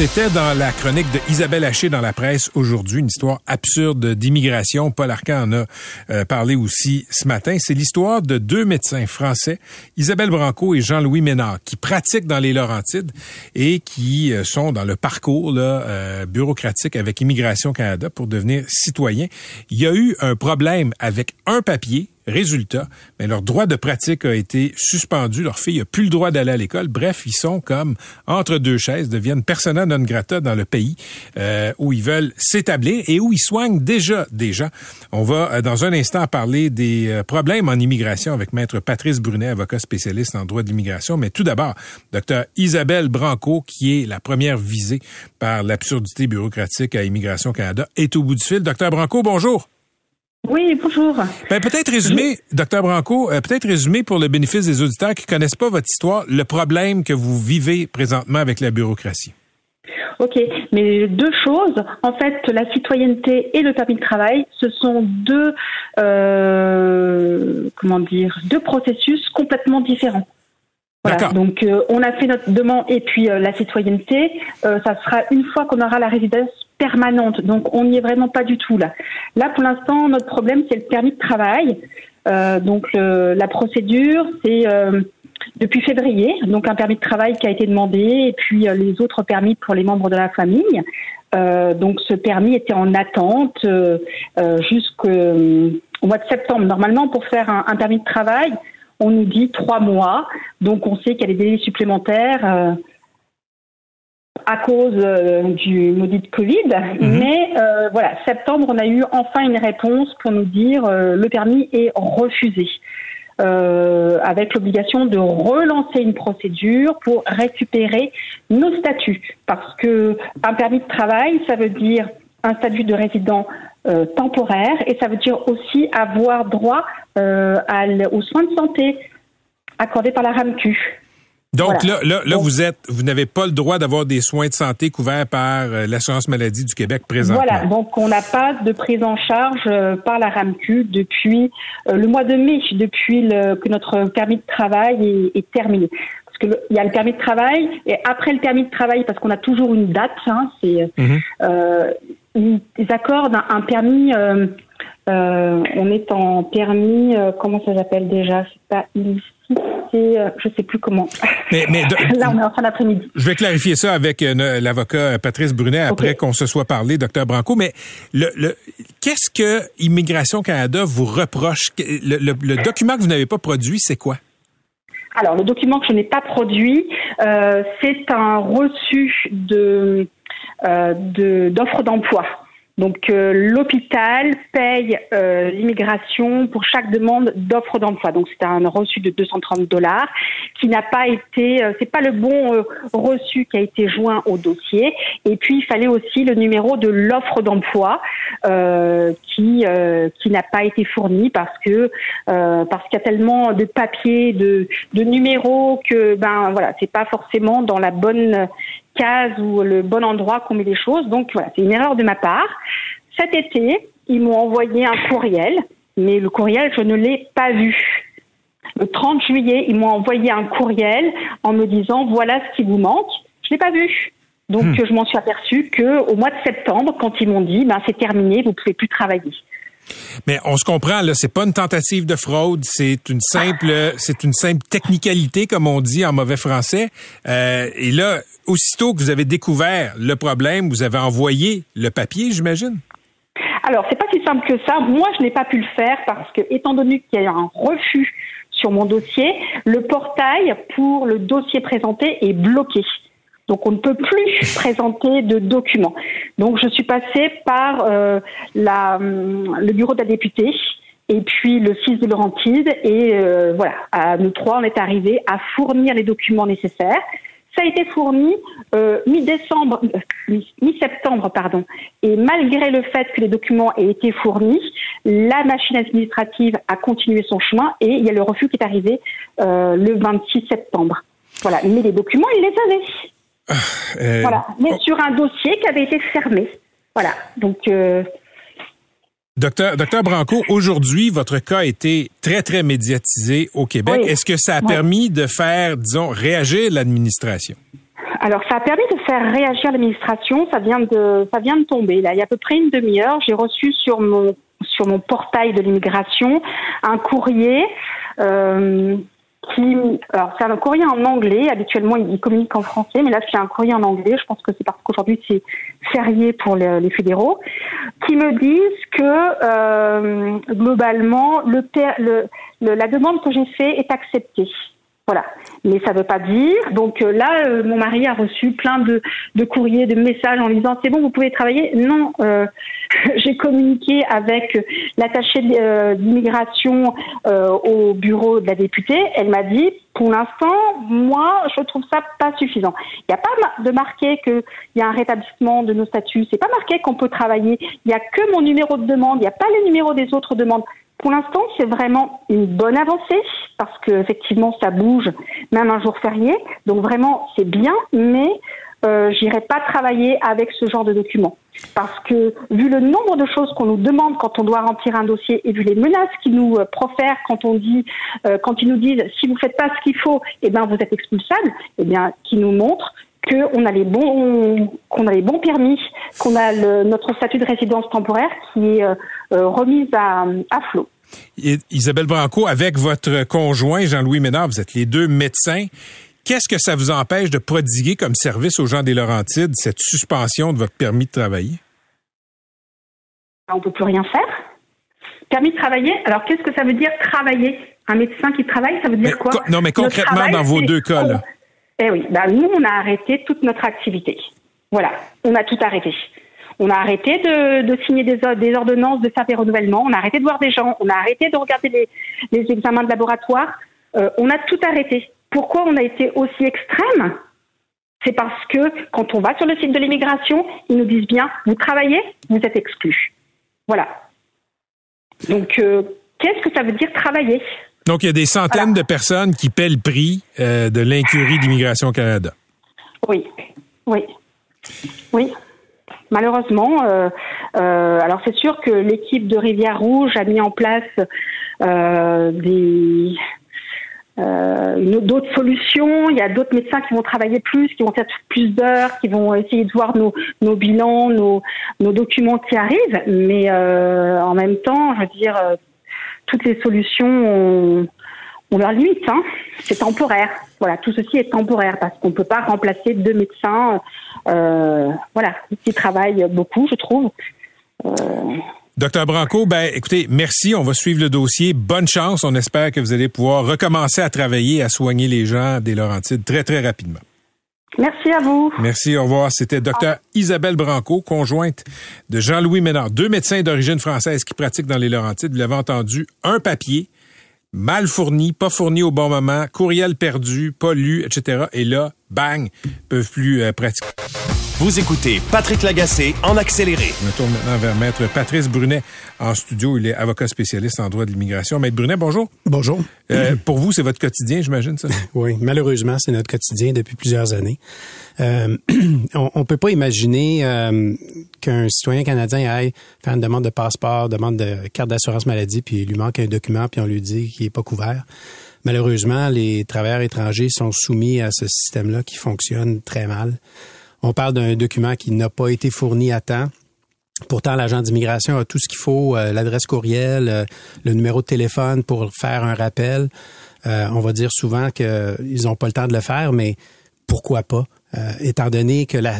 C'était dans la chronique de Isabelle Haché dans la presse aujourd'hui, une histoire absurde d'immigration. Paul Arcan en a euh, parlé aussi ce matin. C'est l'histoire de deux médecins français, Isabelle Branco et Jean-Louis Ménard, qui pratiquent dans les Laurentides et qui euh, sont dans le parcours là, euh, bureaucratique avec Immigration Canada pour devenir citoyens. Il y a eu un problème avec un papier Résultat, mais leur droit de pratique a été suspendu. Leur fille n'a plus le droit d'aller à l'école. Bref, ils sont comme entre deux chaises, deviennent persona non grata dans le pays euh, où ils veulent s'établir et où ils soignent déjà des gens. On va euh, dans un instant parler des euh, problèmes en immigration avec maître Patrice Brunet, avocat spécialiste en droit de l'immigration. Mais tout d'abord, docteur Isabelle Branco, qui est la première visée par l'absurdité bureaucratique à Immigration Canada, est au bout du fil. Docteur Branco, bonjour. Oui, bonjour. Ben, peut-être résumer, docteur Branco, euh, peut-être résumer pour le bénéfice des auditeurs qui connaissent pas votre histoire, le problème que vous vivez présentement avec la bureaucratie. Ok, mais deux choses. En fait, la citoyenneté et le permis de travail, ce sont deux, euh, comment dire, deux processus complètement différents. Voilà. Donc, euh, on a fait notre demande et puis la citoyenneté, ça sera une fois qu'on aura la résidence permanente. Donc on n'y est vraiment pas du tout là. Là pour l'instant notre problème c'est le permis de travail. Euh, donc la procédure c'est euh, depuis février, donc un permis de travail qui a été demandé et puis euh, les autres permis pour les membres de la famille. donc ce permis était en attente jusqu'au mois de septembre. Normalement pour faire un, un, permis de travail on nous dit trois mois, donc on sait qu'il y a des délais supplémentaires à cause euh, du maudit Covid. Mhm. Mais euh, voilà, septembre, on a eu enfin une réponse pour nous dire euh, le permis est refusé. avec l'obligation de relancer une procédure pour récupérer nos statuts. Parce que un permis de travail, ça veut dire un statut de résident temporaire et ça veut dire aussi avoir droit aux soins de santé accordés par la RAMQ. Donc là, là, là vous êtes, vous n'avez pas le droit d'avoir des soins de santé couverts par euh, l'assurance maladie du Québec présentement. Voilà, donc on n'a pas de prise en charge euh, par la RAMQ depuis euh, le mois de mai, depuis le, que notre permis de travail est, terminé. Parce que il y a le permis de travail et après le permis de travail, parce qu'on a toujours une date, hein, c'est mhm. ils, accordent un, permis. on est en permis, comment ça s'appelle déjà? C'est pas ici euh, je sais plus comment. Mais, mais là, on est en fin d'après-midi. Je vais clarifier ça avec euh, l'avocat Patrice Brunet après qu'on se soit parlé, docteur Branco. Mais le, le qu'est-ce que Immigration Canada vous reproche? Le, le, document que vous n'avez pas produit, c'est quoi? Alors, le document que je n'ai pas produit, euh, c'est un reçu de euh, d'offres d'emploi. Donc euh, l'hôpital paye euh, l'immigration pour chaque demande d'offre d'emploi. Donc c'est un reçu de 230 dollars qui n'a pas été, euh, c'est pas le bon reçu qui a été joint au dossier. Et puis il fallait aussi le numéro de l'offre d'emploi qui qui n'a pas été fourni parce que parce qu'il y a tellement de papiers, de de numéros que ben voilà c'est pas forcément dans la bonne case ou le bon endroit qu'on met les choses. Donc voilà, c'est une erreur de ma part. Cet été, ils m'ont envoyé un courriel, mais le courriel, je ne l'ai pas vu. Le 30 juillet, ils m'ont envoyé un courriel en me disant voilà ce qui vous manque. Je l'ai pas vu. Donc hmm. je m'en suis aperçu que au mois de septembre, quand ils m'ont dit ben c'est terminé, vous pouvez plus travailler. Mais on se comprend là, c'est pas une tentative de fraude, c'est une simple, c'est une simple technicalité comme on dit en mauvais français. Euh, et là, aussitôt que vous avez découvert le problème, vous avez envoyé le papier, j'imagine? Alors, c'est pas si simple que ça. Moi, je n'ai pas pu le faire parce que, étant donné qu'il y a un refus sur mon dossier, le portail pour le dossier présenté est bloqué. Donc on ne peut plus présenter de documents. Donc je suis passée par euh, la, hum, le bureau de la députée et puis le 6 de Laurentide et euh, voilà, à nous trois on est arrivés à fournir les documents nécessaires. Ça a été fourni euh, mi-décembre, mi-septembre, pardon. Et malgré le fait que les documents aient été fournis, la machine administrative a continué son chemin et il y a le refus qui est arrivé le 26 septembre. Voilà. Mais les documents, il les avait. Euh, voilà, mais sur un dossier qui avait été fermé. Voilà, donc. Euh, Docteur, docteur Branco, aujourd'hui, votre cas a été très, très médiatisé au Québec. Est-ce que ça a permis de faire, disons, réagir l'administration? Alors, ça a permis de faire réagir l'administration. Ça vient de, ça vient de tomber. Là, il y a à peu près une demi-heure, j'ai reçu sur mon sur mon portail de l'immigration un courrier euh, qui, alors c'est un courrier en anglais. Habituellement, il communique en français, mais là c'est un courrier en anglais. Je pense que c'est parce qu'aujourd'hui c'est férié pour les, les, fédéraux, qui me disent que euh, globalement le, le, le, la demande que j'ai faite est acceptée. Voilà. Mais ça ne veut pas dire. Donc euh, là, euh, mon mari a reçu plein de, courriers, de messages en disant c'est bon, vous pouvez travailler. Non, euh, j'ai communiqué avec l'attachée d'immigration au bureau de la députée. Elle m'a dit pour l'instant, moi, je trouve ça pas suffisant. Il n'y a pas de marqué qu'il y a un rétablissement de nos statuts. C'est pas marqué qu'on peut travailler. Il n'y a que mon numéro de demande. Il n'y a pas les numéros des autres demandes. Pour l'instant, c'est vraiment une bonne avancée parce que effectivement, ça bouge, même un jour férié. Donc vraiment, c'est bien, mais euh, j'irai pas travailler avec ce genre de documents parce que vu le nombre de choses qu'on nous demande quand on doit remplir un dossier et vu les menaces qu'ils nous euh, profèrent quand on dit, euh, quand ils nous disent si vous faites pas ce qu'il faut, eh ben vous êtes expulsable, eh bien qui nous montrent qu'on a les bons qu'on a les bons permis, qu'on a le, notre statut de résidence temporaire qui est euh, euh remise à, à flot. Isabelle Branco, avec votre conjoint Jean-Louis Ménard, vous êtes les deux médecins. Qu'est-ce que ça vous empêche de prodiguer comme service aux gens des Laurentides cette suspension de votre permis de travailler? On ne peut plus rien faire. Permis de travailler, alors qu'est-ce que ça veut dire travailler? Un médecin qui travaille, ça veut dire quoi? Non, mais concrètement, dans vos deux cas, là. Eh oui, ben nous, on a arrêté toute notre activité. Voilà, on a tout arrêté. On a arrêté de, signer des, ordonnances, de faire des renouvellements, on a arrêté de voir des gens, on a arrêté de regarder les, examens de laboratoire. Euh, on a tout arrêté. Pourquoi on a été aussi extrême? C'est parce que quand on va sur le site de l'immigration, ils nous disent bien, vous travaillez, vous êtes exclu. Voilà. Donc, euh, qu'est-ce que ça veut dire travailler? Donc, il y a des centaines de personnes qui paient le prix euh, de l'incurie d'Immigration Canada. Oui, oui, oui. Malheureusement, euh, euh, alors c'est sûr que l'équipe de Rivière Rouge a mis en place des d'autres solutions. Il y a d'autres médecins qui vont travailler plus, qui vont faire plus d'heures, qui vont essayer de voir nos, nos bilans, nos, nos documents qui arrivent. Mais en même temps, je veux dire, toutes les solutions ont, ont leur limite. Hein. C'est temporaire. Voilà, tout ceci est temporaire parce qu'on ne peut pas remplacer deux médecins, euh, voilà, qui travaillent beaucoup, je trouve. Euh... Docteur Branco, ben écoutez, merci. On va suivre le dossier. Bonne chance. On espère que vous allez pouvoir recommencer à travailler, à soigner les gens des Laurentides très très rapidement. Merci à vous. Merci, au revoir. C'était docteur Isabelle Branco, conjointe de Jean-Louis Ménard, deux médecins d'origine française qui pratiquent dans les Laurentides. Vous l'avez entendu, un papier mal fourni, pas fourni au bon moment, courriel perdu, pas lu, etc. Et là, bang, peuvent plus euh, pratiquer. Vous écoutez Patrick Lagacé en accéléré. Je me tourne maintenant vers Maître Patrice Brunet en studio. Il est avocat spécialiste en droit de l'immigration. Maître Brunet, bonjour. Bonjour. Euh, pour vous, c'est votre quotidien, j'imagine, ça? oui, malheureusement, c'est notre quotidien depuis plusieurs années. Euh, on ne peut pas imaginer euh, qu'un citoyen canadien aille faire une demande de passeport, demande de carte d'assurance maladie, puis il lui manque un document, puis on lui dit qu'il n'est pas couvert. Malheureusement, les travailleurs étrangers sont soumis à ce système-là qui fonctionne très mal. On parle d'un document qui n'a pas été fourni à temps. Pourtant, l'agent d'immigration a tout ce qu'il faut, euh, l'adresse courriel, euh, le numéro de téléphone pour faire un rappel. Euh, on va dire souvent qu'ils n'ont pas le temps de le faire, mais pourquoi pas? Euh, étant donné que la,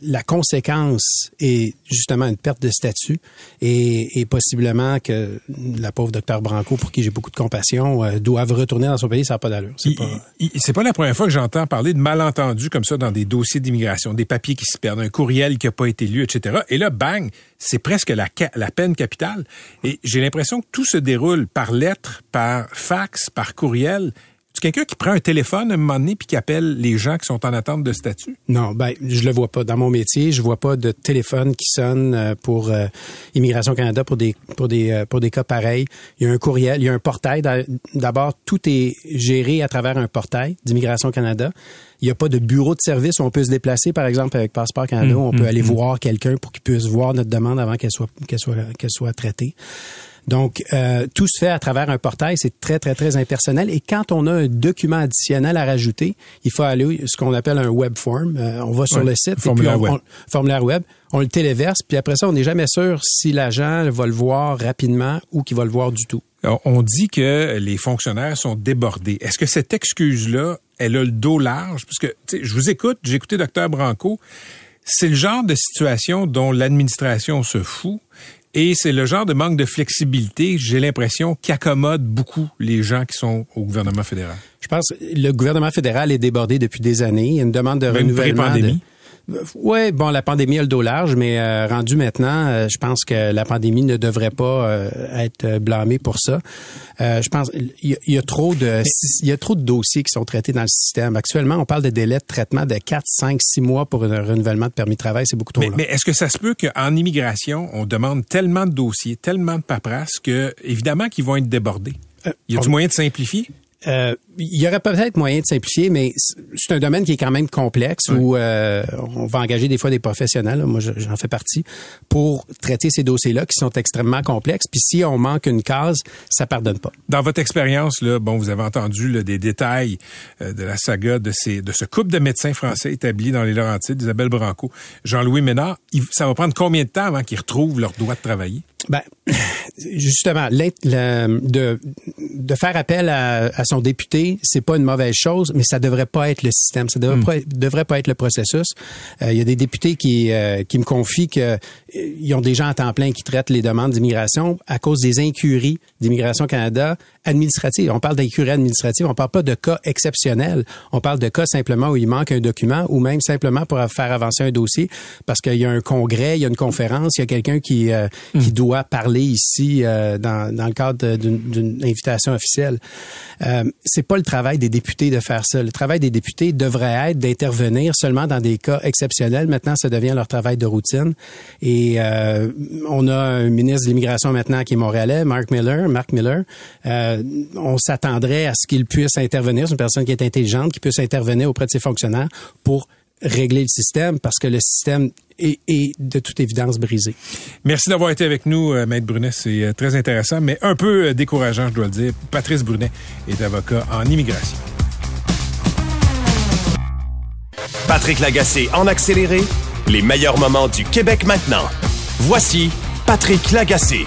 la conséquence est justement une perte de statut et, et possiblement que la pauvre docteur Branco, pour qui j'ai beaucoup de compassion, euh, doivent retourner dans son pays, ça n'a pas d'allure. C'est pas... pas la première fois que j'entends parler de malentendus comme ça dans des dossiers d'immigration, des papiers qui se perdent, un courriel qui n'a pas été lu, etc. Et là, bang, c'est presque la, la peine capitale. Et j'ai l'impression que tout se déroule par lettre, par fax, par courriel. Quelqu'un qui prend un téléphone à un moment donné puis qui appelle les gens qui sont en attente de statut? Non, ben je le vois pas. Dans mon métier, je vois pas de téléphone qui sonne euh, pour euh, Immigration Canada pour des pour des euh, pour des cas pareils. Il y a un courriel, il y a un portail. D'abord, tout est géré à travers un portail d'Immigration Canada. Il n'y a pas de bureau de service où on peut se déplacer, par exemple, avec Passeport Canada, où on peut aller voir quelqu'un pour qu'il puisse voir notre demande avant qu'elle soit qu'elle soit qu'elle soit traitée. Donc, euh, tout se fait à travers un portail. C'est très, très, très impersonnel. Et quand on a un document additionnel à rajouter, il faut aller ce qu'on appelle un web form. Euh, on va sur le site. Formulaire, web. formulaire web. On le téléverse. Puis après ça, on n'est jamais sûr si l'agent va le voir rapidement ou qu'il va le voir du tout. on dit que les fonctionnaires sont débordés. Est-ce que cette excuse-là, elle a le dos large? Parce que, je vous écoute, j'ai écouté Dr Branco. C'est le genre de situation dont l'administration se fout et c'est le genre de manque de flexibilité, j'ai l'impression, qui accommode beaucoup les gens qui sont au gouvernement fédéral. Je pense que le gouvernement fédéral est débordé depuis des années. Il y a une demande de Même renouvellement. Oui, bon, la pandémie a le dos large, mais euh, rendu maintenant, euh, je pense que la pandémie ne devrait pas euh, être blâmée pour ça. je pense il y, a trop de il y a trop de dossiers qui sont traités dans le système. Actuellement, on parle de délais de traitement de 4, 5, 6 mois pour un renouvellement de permis de travail, c'est beaucoup trop mais, long. Mais est-ce que ça se peut qu'en immigration, on demande tellement de dossiers, tellement de paperasse que évidemment qu'ils vont être débordés? y a du moyen de simplifier? Euh, il y aurait peut-être moyen de simplifier, mais c'est un domaine qui est quand même complexe où euh, on va engager des fois des professionnels, moi j'en fais partie, pour traiter ces dossiers-là qui sont extrêmement complexes. Puis si on manque une case, ça pardonne pas. Dans votre expérience, là, bon, vous avez entendu des détails euh, de la saga de ces de ce couple de médecins français établis dans les Laurentides, Isabelle Branco, Jean-Louis Ménard. Ça va prendre combien de temps avant qu'ils retrouvent leur droit de travailler? Ben, justement, de, de faire appel à, à son député, c'est pas une mauvaise chose, mais ça devrait pas être le système, ça devrait, hmm. pas, devrait pas être le processus. Euh, il y a des députés qui, euh, qui me confient qu'ils euh, ont des gens à temps plein qui traitent les demandes d'immigration à cause des incuries d'Immigration Canada administratives. On parle d'incuries administratives, on parle pas de cas exceptionnels. On parle de cas simplement où il manque un document ou même simplement pour faire avancer un dossier parce qu'il y a un congrès, il y a une conférence, il y a quelqu'un qui, qui hmm. Parler ici dans, dans le cadre d'une invitation officielle. Euh, c'est pas le travail des députés de faire ça. Le travail des députés devrait être d'intervenir seulement dans des cas exceptionnels. Maintenant, ça devient leur travail de routine. Et euh, on a un ministre de l'immigration maintenant qui est montréalais, Mark Miller. Mark Miller. Euh, on s'attendrait à ce qu'il puisse intervenir. C'est une personne qui est intelligente, qui puisse intervenir auprès de ses fonctionnaires pour régler le système parce que le système est, de toute évidence brisé. Merci d'avoir été avec nous, euh, Maître Brunet. C'est euh, très intéressant, mais un peu euh, décourageant, je dois le dire. Patrice Brunet est avocat en immigration. Patrick Lagacé en accéléré, les meilleurs moments du Québec maintenant. Voici Patrick Lagacé.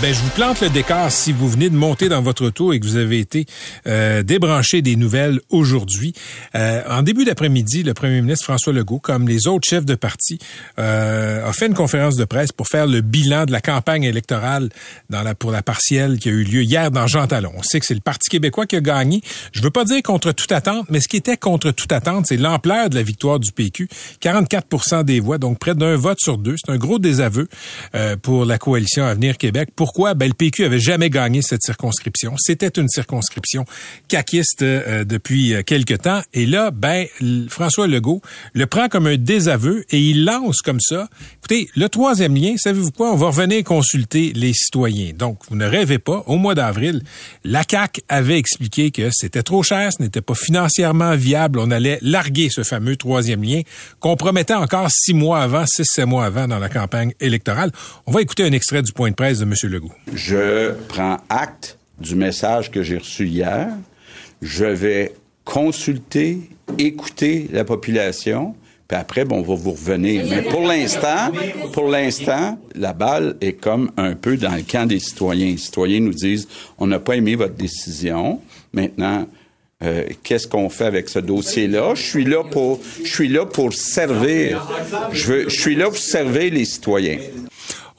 Ben, je vous plante le décor si vous venez de monter dans votre auto et que vous avez été euh, débranché des nouvelles aujourd'hui. Euh, en début d'après-midi, le premier ministre François Legault, comme les autres chefs de parti, euh, a fait une conférence de presse pour faire le bilan de la campagne électorale dans la, pour la partielle qui a eu lieu hier dans Jean Talon. On sait que c'est le Parti québécois qui a gagné. Je veux pas dire contre toute attente, mais ce qui était contre toute attente, c'est l'ampleur de la victoire du PQ. 44% des voix, donc près d'un vote sur deux. C'est un gros désaveu euh, pour la coalition Avenir Québec. Pourquoi? Ben, le PQ avait jamais gagné cette circonscription. C'était une circonscription caquiste euh, depuis euh, quelque temps. Et là, ben, François Legault le prend comme un désaveu et il lance comme ça. Écoutez, le troisième lien, savez-vous quoi? On va revenir consulter les citoyens. Donc, vous ne rêvez pas. Au mois d'avril, la CAQ avait expliqué que c'était trop cher, ce n'était pas financièrement viable. On allait larguer ce fameux troisième lien qu'on promettait encore six mois avant, six, sept mois avant dans la campagne électorale. On va écouter un extrait du point de presse de M. je prends acte du message que j'ai reçu hier. Je vais consulter, écouter la population. Puis après, bon, on va vous revenir. Mais pour l'instant, pour l'instant, la balle est comme un peu dans le camp des citoyens. Les citoyens nous disent, on n'a pas aimé votre décision. Maintenant, euh, qu'est-ce qu'on fait avec ce dossier-là? Je suis là pour, je suis là pour servir. Je, suis là pour servir les citoyens.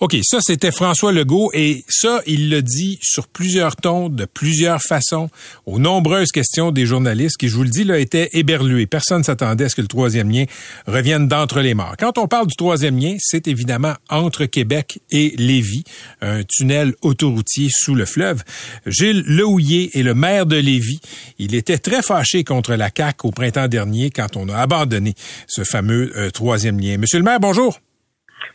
OK, ça, c'était François Legault et ça, il l'a dit sur plusieurs tons, de plusieurs façons, aux nombreuses questions des journalistes qui, je vous le dis, là, étaient éberlués. Personne ne s'attendait à ce que le troisième lien revienne d'entre les morts. Quand on parle du troisième lien, c'est évidemment entre Québec et Lévis, un tunnel autoroutier sous le fleuve. Gilles Lehouillier est le maire de Lévis. Il était très fâché contre la CAQ au printemps dernier quand on a abandonné ce fameux euh, troisième lien. Monsieur le maire, bonjour.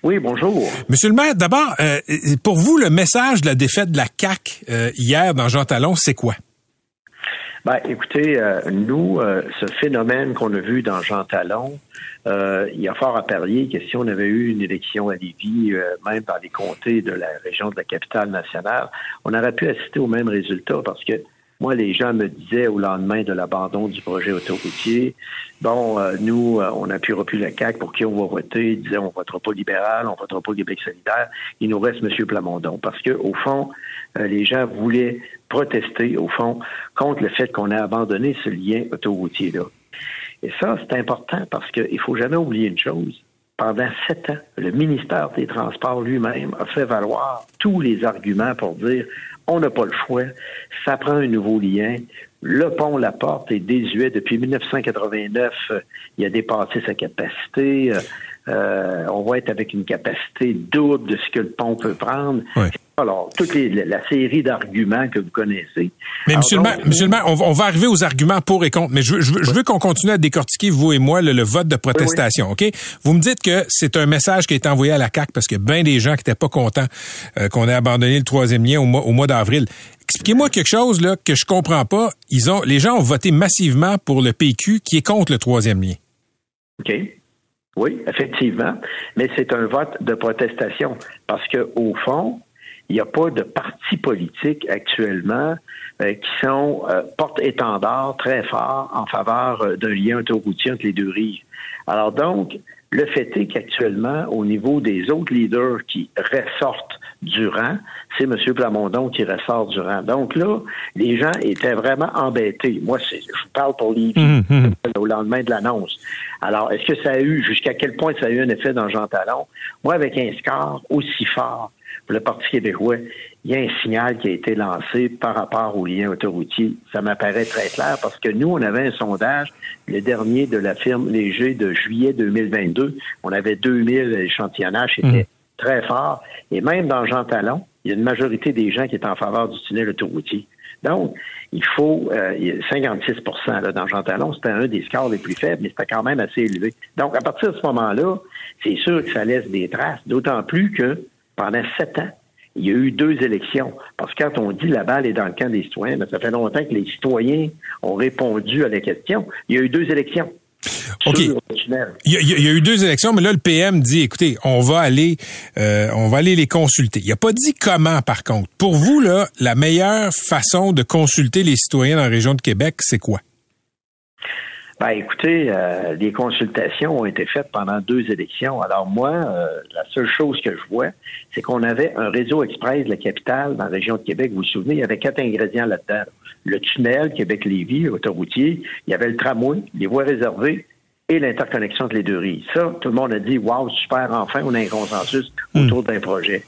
Oui, bonjour. Monsieur le maire, d'abord, euh, pour vous, le message de la défaite de la CAQ euh, hier dans Jean Talon, c'est quoi? Ben, écoutez, euh, nous, ce phénomène qu'on a vu dans Jean Talon, il y a fort à parier que si on avait eu une élection à Lévis, même dans les comtés de la région de la capitale nationale, on aurait pu assister au même résultat parce que moi, les gens me disaient au lendemain de l'abandon du projet autoroutier, bon, euh, nous, euh, on appuiera plus la CAQ, pour qui on va voter? Ils disaient, on votera pas libéral, on votera pas Québec solidaire. Il nous reste M. Plamondon. Parce que, au fond, euh, les gens voulaient protester, au fond, contre le fait qu'on a abandonné ce lien autoroutier-là. Et ça, c'est important parce qu'il faut jamais oublier une chose. Pendant sept ans, le ministère des Transports lui-même a fait valoir tous les arguments pour dire on n'a pas le choix. Ça prend un nouveau lien. Le pont La Porte est désuet depuis 1989. il a dépassé sa capacité. Euh, on va être avec une capacité double de ce que le pont peut prendre. Alors, toute la série d'arguments que vous connaissez. Mais monsieur, le maire, monsieur le maire, on, va arriver aux arguments pour et contre, mais je, veux, qu'on continue à décortiquer, vous et moi, le, vote de protestation, OK? Vous me dites que c'est un message qui est envoyé à la CAQ parce que bien des gens qui n'étaient pas contents euh, qu'on ait abandonné le troisième lien au mois, au mois d'avril. Expliquez-moi quelque chose là que je comprends pas. Ils ont, les gens ont voté massivement pour le PQ qui est contre le troisième lien. OK. Oui, effectivement, mais c'est un vote de protestation parce que au fond, il n'y a pas de partis politiques actuellement euh, qui sont euh, porte-étendard très fort en faveur euh, d'un lien autoroutier entre les deux rives. Alors donc, le fait est qu'actuellement, au niveau des autres leaders qui ressortent du rang, c'est M. Plamondon qui ressort du rang. Donc là, les gens étaient vraiment embêtés. Moi, je vous parle pour les mmh, mmh. au lendemain de l'annonce. Alors, est-ce que ça a eu, jusqu'à quel point ça a eu un effet dans Jean Talon? Moi, avec un score aussi fort pour le Parti québécois, il y a un signal qui a été lancé par rapport au lien autoroutier. Ça m'apparaît très clair parce que nous, on avait un sondage, le dernier de la firme Léger de juillet 2022. On avait 2000 échantillonnages, c'était. Très fort. Et même dans Jean Talon, il y a une majorité des gens qui étaient en faveur du tunnel autoroutier. Donc, il faut euh, 56 là, dans Jean Talon, c'était un des scores les plus faibles, mais c'était quand même assez élevé. Donc, à partir de ce moment-là, c'est sûr que ça laisse des traces, d'autant plus que pendant sept ans, il y a eu deux élections. Parce que quand on dit la balle est dans le camp des citoyens, ben, ça fait longtemps que les citoyens ont répondu à la question. Il y a eu deux élections. OK. Il y, a, eu deux élections, mais là, le PM dit, écoutez, on va aller, euh, on va aller les consulter. Il n'a pas dit comment, par contre. Pour vous, là, la meilleure façon de consulter les citoyens dans la région de Québec, c'est quoi? Ben, écoutez, euh, les consultations ont été faites pendant deux élections. Alors moi, euh, la seule chose que je vois, c'est qu'on avait un réseau express de la capitale dans la région de Québec. Vous vous souvenez, il y avait quatre ingrédients là-dedans. Le tunnel Québec-Lévis, autoroutier, il y avait le tramway, les voies réservées et l'interconnexion entre les deux rives. Ça, tout le monde a dit, wow, super, enfin, on a un consensus hmm. autour d'un projet.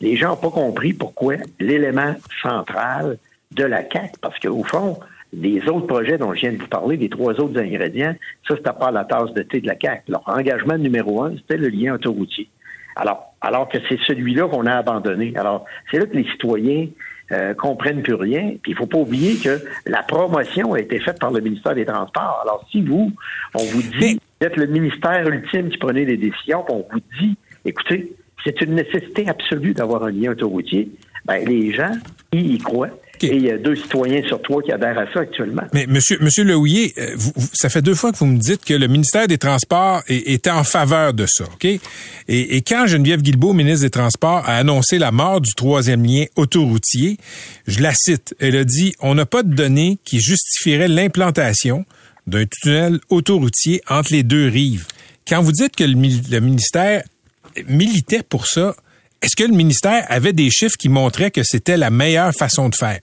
Les gens n'ont pas compris pourquoi l'élément central de la CAC, parce qu'au fond, les autres projets dont je viens de vous parler, les trois autres ingrédients, ça, c'était pas la tasse de thé de la CAC. Leur engagement numéro un, c'était le lien autoroutier. Alors, alors que c'est celui-là qu'on a abandonné. Alors, c'est là que les citoyens euh, comprennent plus rien. Puis il faut pas oublier que la promotion a été faite par le ministère des Transports. Alors, si vous, on vous dit, vous êtes le ministère ultime qui prenait les décisions, on vous dit, écoutez, c'est une nécessité absolue d'avoir un lien autoroutier, ben, les gens, ils y croient. Et il y a deux citoyens sur trois qui adhèrent à ça actuellement. Mais monsieur, monsieur Lehouillier, euh, ça fait deux fois que vous me dites que le ministère des Transports est, en faveur de ça, OK? Et, quand Geneviève Guilbeault, ministre des Transports, a annoncé la mort du troisième lien autoroutier, je la cite, elle a dit, on n'a pas de données qui justifieraient l'implantation d'un tunnel autoroutier entre les deux rives. Quand vous dites que le ministère militait pour ça, est-ce que le ministère avait des chiffres qui montraient que c'était la meilleure façon de faire?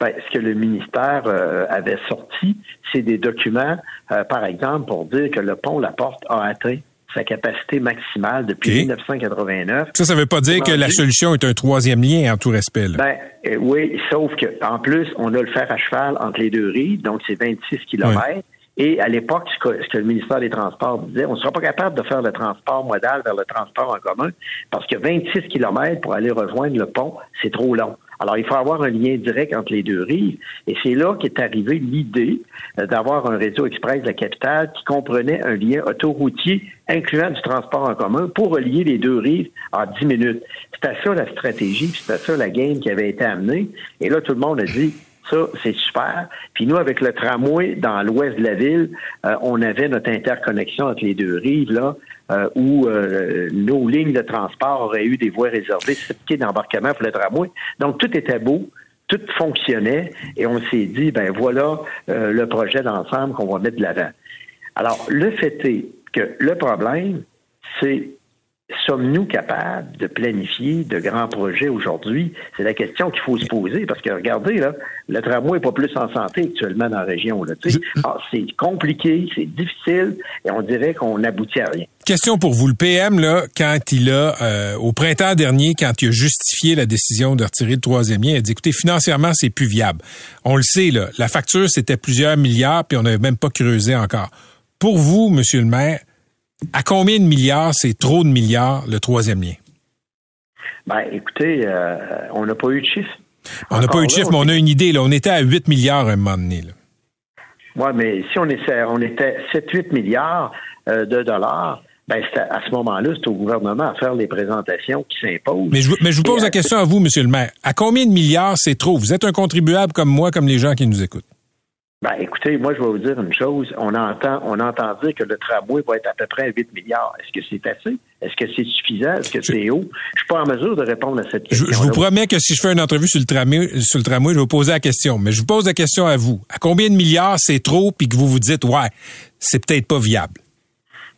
Ben, ce que le ministère euh, avait sorti, c'est des documents, euh, par exemple, pour dire que le pont La Porte a atteint sa capacité maximale depuis 1989. Ça, ça veut pas dire que la solution est un troisième lien en tout respect. Ben, euh, oui, sauf que en plus, on a le fer à cheval entre les deux rives, donc c'est 26 kilomètres. Et à l'époque, ce que, le ministère des Transports disait, on ne sera pas capable de faire le transport modal vers le transport en commun parce que 26 kilomètres pour aller rejoindre le pont, c'est trop long. Alors, il faut avoir un lien direct entre les deux rives. Et c'est là qu'est arrivée l'idée euh, d'avoir un réseau express de la capitale qui comprenait un lien autoroutier incluant du transport en commun pour relier les deux rives en 10 minutes. C'était ça la stratégie, c'était ça la game qui avait été amenée. Et là, tout le monde a dit, ça, c'est super. Puis nous, avec le tramway dans l'ouest de la ville, euh, on avait notre interconnexion entre les deux rives, là, euh, où euh, nos lignes de transport auraient eu des voies réservées, pieds d'embarquement pour le tramway. Donc, tout était beau. Tout fonctionnait et on s'est dit, ben voilà le projet d'ensemble qu'on va mettre de l'avant. Alors, le fait est que le problème, c'est sommes-nous capables de planifier de grands projets aujourd'hui? C'est la question qu'il faut se poser parce que regardez, là, le tramway n'est pas plus en santé actuellement dans la région. Là, ah, c'est compliqué, c'est difficile et on dirait qu'on n'aboutit à rien. Question pour vous. Le PM, là, quand il a, euh, au printemps dernier, quand il a justifié la décision de retirer le troisième lien, il a dit, écoutez, financièrement, c'est plus viable. On le sait, là, la facture, c'était plusieurs milliards, puis on n'avait même pas creusé encore. Pour vous, Monsieur le maire, à combien de milliards, c'est trop de milliards, le troisième lien? Ben, écoutez, euh, on n'a pas eu de chiffre. On n'a pas eu de chiffre, mais on a une idée. Là. On était à 8 milliards à un moment donné. Oui, mais si on, était, on était 7-8 milliards euh, de dollars, ben, à ce moment-là, c'est au gouvernement à faire les présentations qui s'imposent. Mais je, mais je vous pose la question à vous, Monsieur le maire. À combien de milliards c'est trop? Vous êtes un contribuable comme moi, comme les gens qui nous écoutent. Ben, écoutez, moi, je vais vous dire une chose. On entend, on entend dire que le tramway va être à peu près à 8 milliards. Est-ce que c'est assez? Est-ce que c'est suffisant? Est-ce que c'est haut? Je suis pas en mesure de répondre à cette question. Je, vous promets que si je fais une entrevue sur le tramway, sur le tramway, je vais vous poser la question. Mais je vous pose la question à vous. À combien de milliards c'est trop puis que vous vous dites, ouais, c'est peut-être pas viable?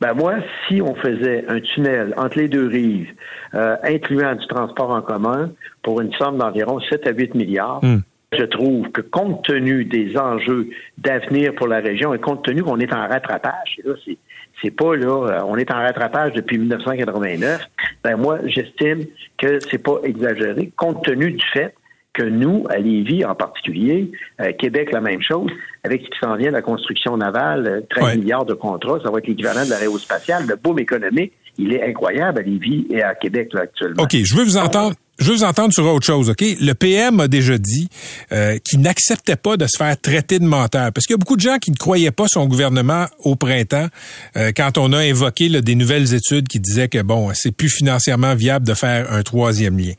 Ben moi, si on faisait un tunnel entre les deux rives, euh, incluant du transport en commun, pour une somme d'environ 7 à 8 milliards, hmm. Je trouve que compte tenu des enjeux d'avenir pour la région et compte tenu qu'on est en rattrapage, là, c'est, c'est pas là, euh, on est en rattrapage depuis 1989, ben moi, j'estime que c'est pas exagéré, compte tenu du fait que nous, à Lévis en particulier, euh, Québec, la même chose, avec ce qui s'en vient de la construction navale, 13 euh, milliards de contrats, ça va être l'équivalent de l'aérospatiale, le boom économique, il est incroyable à Lévis et à Québec là, actuellement. OK, je veux vous entendre. Je veux vous entendre sur autre chose, OK? Le PM a déjà dit euh, qu'il n'acceptait pas de se faire traiter de menteur. Parce qu'il y a beaucoup de gens qui ne croyaient pas son gouvernement au printemps euh, quand on a invoqué des nouvelles études qui disaient que, bon, c'est plus financièrement viable de faire un troisième lien.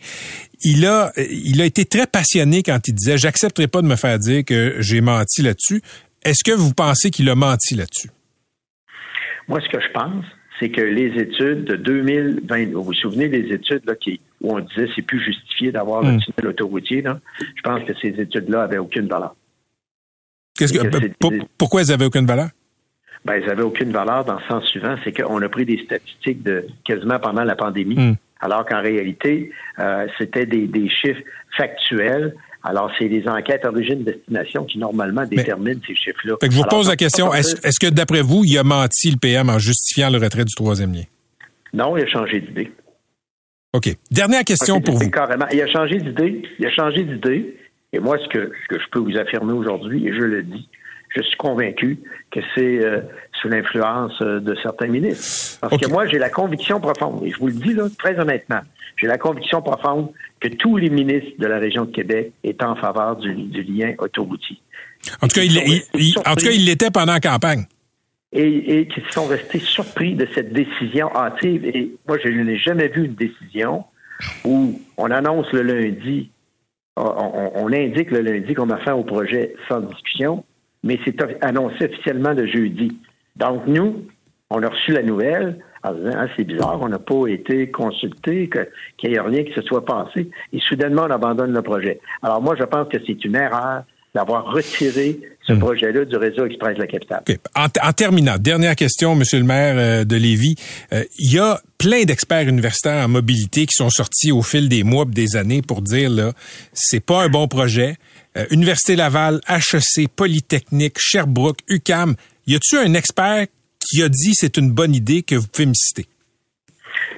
Il a, il a été très passionné quand il disait, j'accepterai pas de me faire dire que j'ai menti là-dessus. Est-ce que vous pensez qu'il a menti là-dessus? Moi, ce que je pense, c'est que les études de 2020, vous vous souvenez des études là, qui, où on disait c'est plus justifié d'avoir un hmm. tunnel autoroutier, là? je pense que ces études-là avaient aucune valeur. Qu'est-ce que, pourquoi elles n'avaient aucune valeur? Ben, elles n'avaient aucune valeur dans le sens suivant, c'est qu'on a pris des statistiques de quasiment pendant la pandémie, hmm. alors qu'en réalité, euh, c'était des, des chiffres factuels alors, c'est les enquêtes origine-destination qui normalement déterminent ces chiffres-là. je vous pose la question, est-ce que d'après vous, il a menti le PM en justifiant le retrait du troisième lien? Non, il a changé d'idée. OK. Dernière question pour vous. Carrément. Il a changé d'idée. Il a changé d'idée. Et moi, ce que, ce que je peux vous affirmer aujourd'hui, et je le dis, je suis convaincu que c'est euh, sous l'influence euh, de certains ministres. Parce que moi, j'ai la conviction profonde, et je vous le dis là, très honnêtement, j'ai la conviction profonde que tous les ministres de la région de Québec étaient en faveur du, lien autoroutier. En tout, cas, il, en tout cas, il l'était pendant la campagne. Et, et qui sont restés surpris de cette décision hâtive. Et moi, je n'ai jamais vu une décision où on annonce le lundi, on, on indique le lundi qu'on a fait au projet sans discussion, mais c'est annoncé officiellement le jeudi. Donc, nous, on a reçu la nouvelle en disant ah, c'est bizarre, on n'a pas été consulté, qu'il n'y ait rien qui se soit passé, et soudainement, on abandonne le projet. Alors, moi, je pense que c'est une erreur d'avoir retiré ce hmm. projet-là du réseau Express de la capitale. En, terminant, dernière question, Monsieur le maire euh, de Lévis. Euh, il y a plein d'experts universitaires en mobilité qui sont sortis au fil des mois, des années pour dire là, c'est pas un bon projet. Euh, Université Laval, HEC, Polytechnique, Sherbrooke, UCAM. Y a-tu un expert qui a dit c'est une bonne idée que vous pouvez me citer?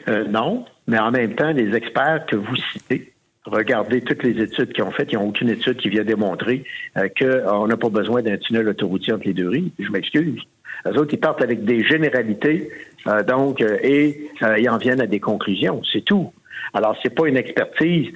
Euh, non, mais en même temps, les experts que vous citez, regardez toutes les études qu'ils ont faites, il n'y a aucune étude qui vient démontrer euh, qu'on n'a pas besoin d'un tunnel autoroutier entre les deux rives. Je m'excuse. Les autres, ils partent avec des généralités, euh, donc, et ils en viennent à des conclusions. C'est tout. Alors, c'est pas une expertise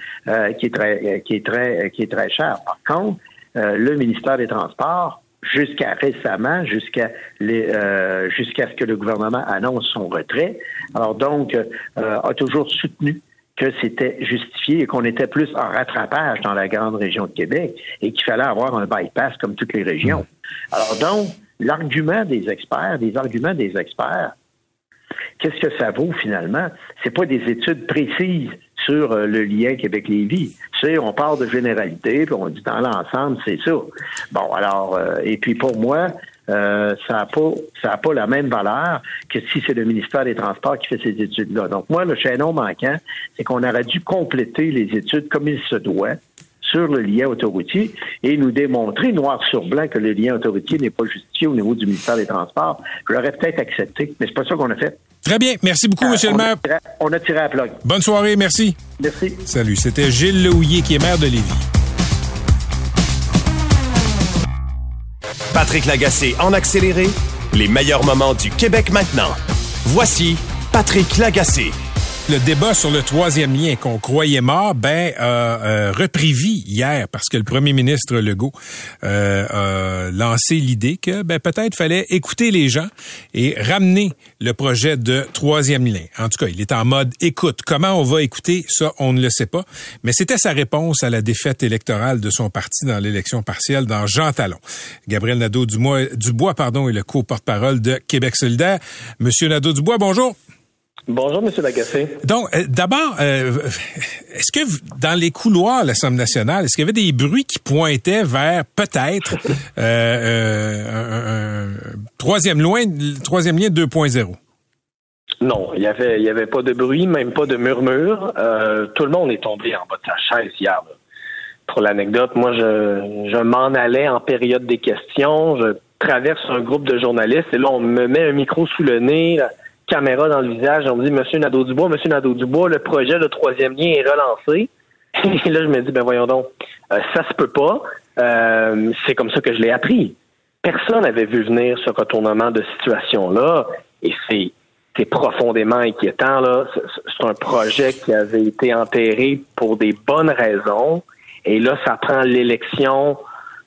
qui est très, qui est très, qui est très chère. Par contre, le ministère des Transports jusqu'à récemment, jusqu'à euh, jusqu'à ce que le gouvernement annonce son retrait. Alors donc, euh, a toujours soutenu que c'était justifié et qu'on était plus en rattrapage dans la grande région de Québec et qu'il fallait avoir un bypass comme toutes les régions. Alors donc, l'argument des experts, des arguments des experts, qu'est-ce que ça vaut finalement? C'est pas des études précises sur euh, le lien Québec-Lévis. Tu sais, on parle de généralité, puis on dit dans l'ensemble, c'est ça. Bon, alors, euh, et puis pour moi, euh, ça n'a pas, pas la même valeur que si c'est le ministère des Transports qui fait ces études-là. Donc moi, le chaînon manquant, c'est qu'on aurait dû compléter les études comme il se doit sur le lien autoroutier et nous démontrer noir sur blanc que le lien autoroutier n'est pas justifié au niveau du ministère des Transports. Je l'aurais peut-être accepté, mais c'est pas ça qu'on a fait. Très bien. Merci beaucoup, M. Monsieur le maire. on a tiré à la Bonne soirée. Merci. Merci. Salut. C'était Gilles Lehouillier, qui est maire de Lévis. Patrick Lagacé en accéléré. Les meilleurs moments du Québec maintenant. Voici Patrick Lagacé. Le débat sur le troisième lien qu'on croyait mort, ben, a repris vie hier parce que le premier ministre Legault euh, a lancé l'idée que ben, peut-être fallait écouter les gens et ramener le projet de troisième lien. En tout cas, il est en mode écoute. Comment on va écouter ça, on ne le sait pas. Mais c'était sa réponse à la défaite électorale de son parti dans l'élection partielle dans Jean Talon. Gabriel Nadeau-Dubois, pardon, est le co-porte-parole de Québec solidaire. Monsieur Nadeau-Dubois, bonjour. Bonjour, Monsieur Lagacé. Donc, euh, d'abord, euh, est-ce que dans les couloirs de l'Assemblée nationale, est-ce qu'il y avait des bruits qui pointaient vers peut-être euh, un, troisième, loin, troisième lien 2.0? Non, il y avait, il y avait pas de bruit, même pas de murmure. tout le monde est tombé en bas de sa chaise hier. Pour l'anecdote, moi, je, je m'en allais en période des questions. Je traverse un groupe de journalistes et là, on me met un micro sous le nez caméra dans le visage. On me dit, Monsieur Nadeau-Dubois, Monsieur Nadeau-Dubois, le projet de troisième lien est relancé. Et là, je me dis, ben voyons donc, euh, ça se peut pas. Euh, c'est comme ça que je l'ai appris. Personne n'avait vu venir ce retournement de situation-là. Et c'est c'est profondément inquiétant. Là. C'est un projet qui avait été enterré pour des bonnes raisons. Et là, ça prend l'élection